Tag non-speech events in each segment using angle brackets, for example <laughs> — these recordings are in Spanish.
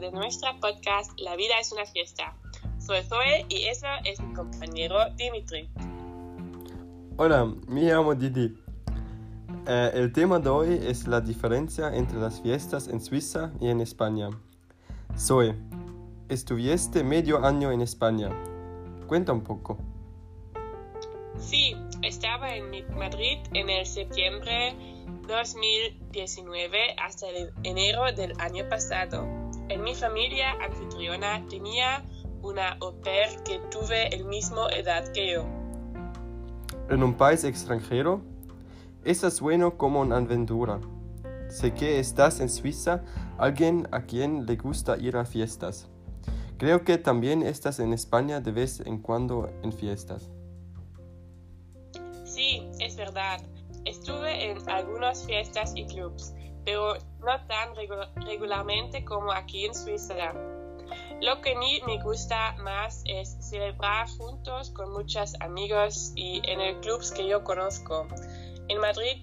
de nuestra podcast La vida es una fiesta. Soy Zoe y eso es mi compañero Dimitri. Hola, me llamo Didi. Eh, el tema de hoy es la diferencia entre las fiestas en Suiza y en España. Zoe, estuviste medio año en España. Cuenta un poco. Sí, estaba en Madrid en el septiembre 2019 hasta el enero del año pasado. En mi familia anfitriona tenía una au pair que tuve el mismo edad que yo. En un país extranjero, eso suena como una aventura. Sé que estás en Suiza, alguien a quien le gusta ir a fiestas. Creo que también estás en España de vez en cuando en fiestas. Sí, es verdad. Estuve en algunas fiestas y clubs, pero no tan regu- regularmente como aquí en Suiza. Lo que ni me gusta más es celebrar juntos con muchos amigos y en el clubs que yo conozco. En Madrid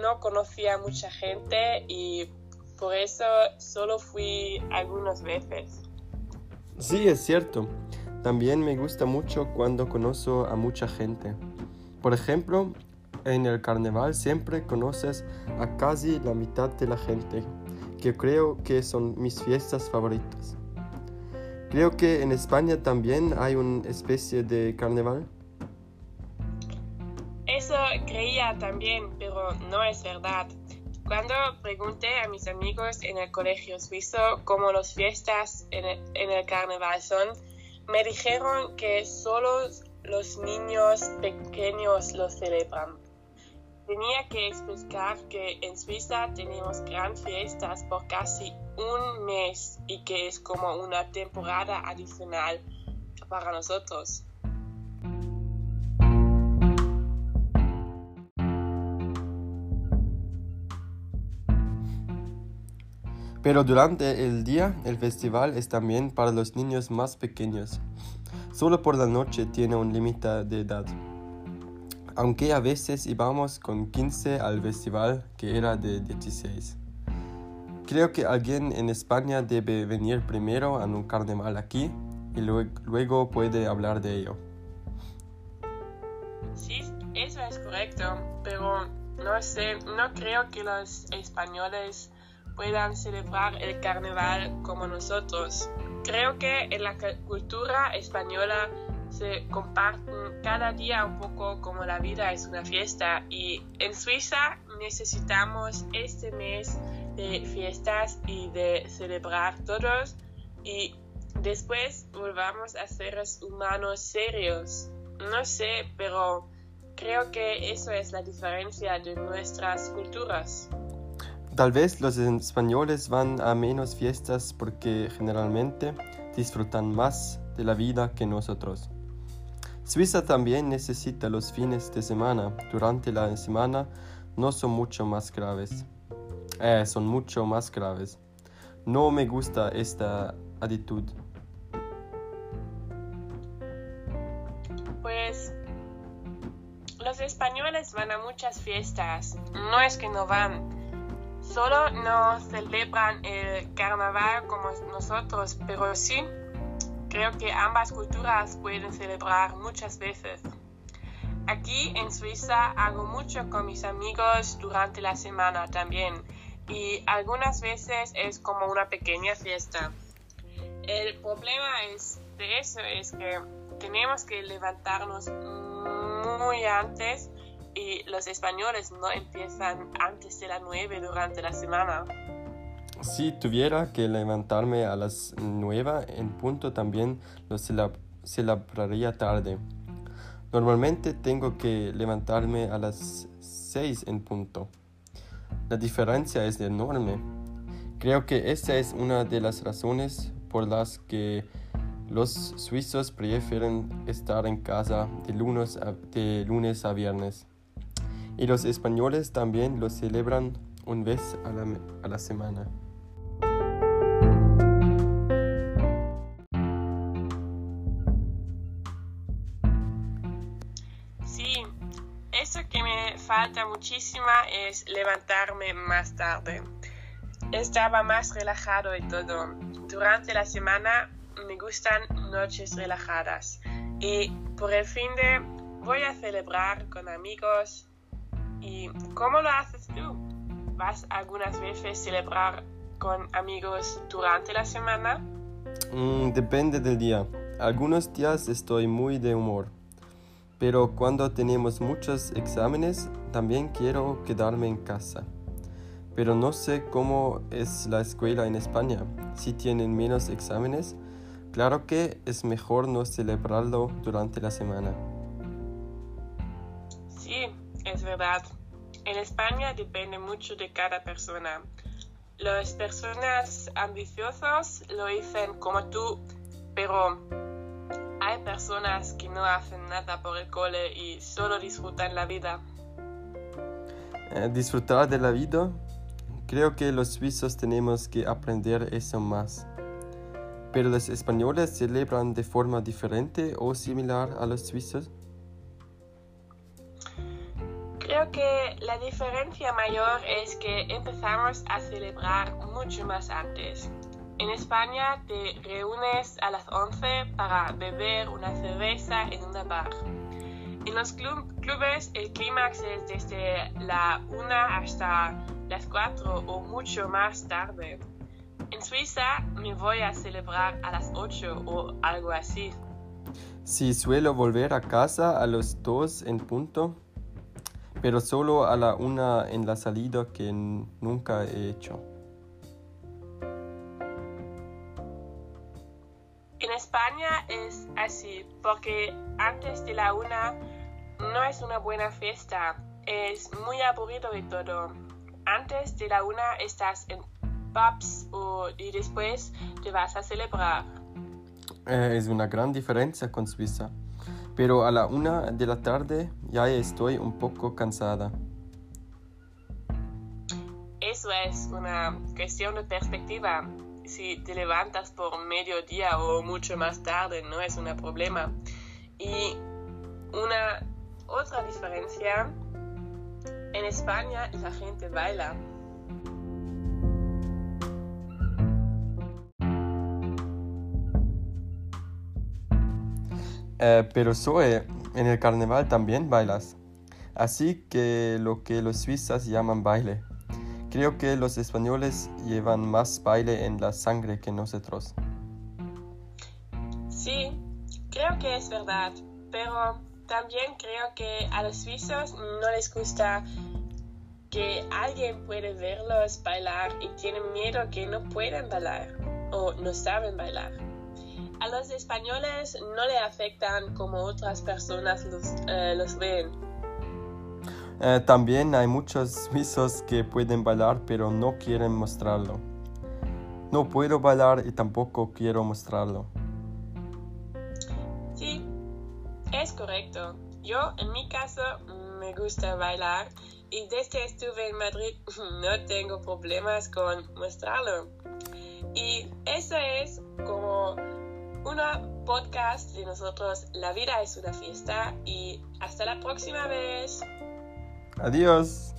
no conocía mucha gente y por eso solo fui algunas veces. Sí, es cierto. También me gusta mucho cuando conozco a mucha gente. Por ejemplo, en el carnaval siempre conoces a casi la mitad de la gente, que creo que son mis fiestas favoritas. Creo que en España también hay una especie de carnaval. Creía también, pero no es verdad. Cuando pregunté a mis amigos en el colegio suizo cómo las fiestas en el, carnaval son, me dijeron que solo los niños pequeños los celebran. Tenía que explicar que en Suiza tenemos gran fiestas por casi un mes y que es como una temporada adicional para nosotros. Pero durante el día el festival es también para los niños más pequeños. Solo por la noche tiene un límite de edad. Aunque a veces íbamos con 15 al festival que era de 16. Creo que alguien en España debe venir primero a un carnaval aquí y luego, puede hablar de ello. Sí, eso es correcto, pero no sé, no creo que los españoles puedan celebrar el carnaval como nosotros. Creo que en la cu- cultura española se comparten cada día un poco como la vida es una fiesta y en Suiza necesitamos este mes de fiestas y de celebrar todos y después volvamos a seres humanos serios. No sé, pero creo que eso es la diferencia de nuestras culturas. Tal vez los españoles van a menos fiestas porque generalmente disfrutan más de la vida que nosotros. Suiza también necesita los fines de semana. Durante la semana no son mucho más graves. Eh, son mucho más graves. No me gusta esta actitud. Pues los españoles van a muchas fiestas. No es que no van. Solo no celebran el carnaval como nosotros, pero sí creo que ambas culturas pueden celebrar muchas veces. Aquí en Suiza hago mucho con mis amigos durante la semana también y algunas veces es como una pequeña fiesta. El problema es de eso es que tenemos que levantarnos muy antes y los españoles no empiezan antes de las 9 durante la semana. Si tuviera que levantarme a las 9 en punto también lo celeb- celebraría tarde. Normalmente tengo que levantarme a las 6 en punto. La diferencia es enorme. Creo que esa es una de las razones por las que los suizos prefieren estar en casa de lunes a viernes. Y los españoles también lo celebran una vez a la, a la semana. Sí, eso que me falta muchísimo es levantarme más tarde. Estaba más relajado y todo. Durante la semana me gustan noches relajadas. Y por el fin de voy a celebrar con amigos. ¿Y cómo lo haces tú? ¿Vas algunas veces a celebrar con amigos durante la semana? Mm, depende del día. Algunos días estoy muy de humor. Pero cuando tenemos muchos exámenes, también quiero quedarme en casa. Pero no sé cómo es la escuela en España. Si tienen menos exámenes, claro que es mejor no celebrarlo durante la semana. Es verdad. En España depende mucho de cada persona. Las personas ambiciosas lo dicen como tú, pero hay personas que no hacen nada por el cole y solo disfrutan la vida. Eh, disfrutar de la vida, creo que los suizos tenemos que aprender eso más. Pero los españoles celebran de forma diferente o similar a los suizos. Que la diferencia mayor es que empezamos a celebrar mucho más antes. En España te reúnes a las 11 para beber una cerveza en una bar. En los clubes el clímax es desde la 1 hasta las 4 o mucho más tarde. En Suiza me voy a celebrar a las 8 o algo así. Sí, suelo volver a casa a los 2 en punto, pero solo a la 1 en la salida que nunca he hecho. En España es así, porque antes de la una no es una buena fiesta, es muy aburrido y todo. Antes de la una estás en pubs o, y después te vas a celebrar. Eh, es una gran diferencia con Suiza, pero a la una de la tarde ya estoy un poco cansada. Eso es una cuestión de perspectiva si te levantas por mediodía o mucho más tarde no es un problema. Y una otra diferencia, en España la gente baila. Eh, pero Zoe, en el carnaval también bailas. Así que lo que los suizos llaman baile. Creo que los españoles llevan más baile en la sangre que nosotros. Sí, creo que es verdad, pero también creo que a los suizos no les gusta que alguien puede verlos bailar y tienen miedo que no pueden bailar o no saben bailar. A los españoles no le afectan como otras personas los, eh, los ven. Eh, también hay muchos suizos que pueden bailar pero no quieren mostrarlo. No puedo bailar y tampoco quiero mostrarlo. Sí, es correcto. Yo en mi caso me gusta bailar y desde que estuve en Madrid <laughs> no tengo problemas con mostrarlo. Y eso es como una podcast de nosotros. La vida es una fiesta y hasta la próxima vez. Adiós.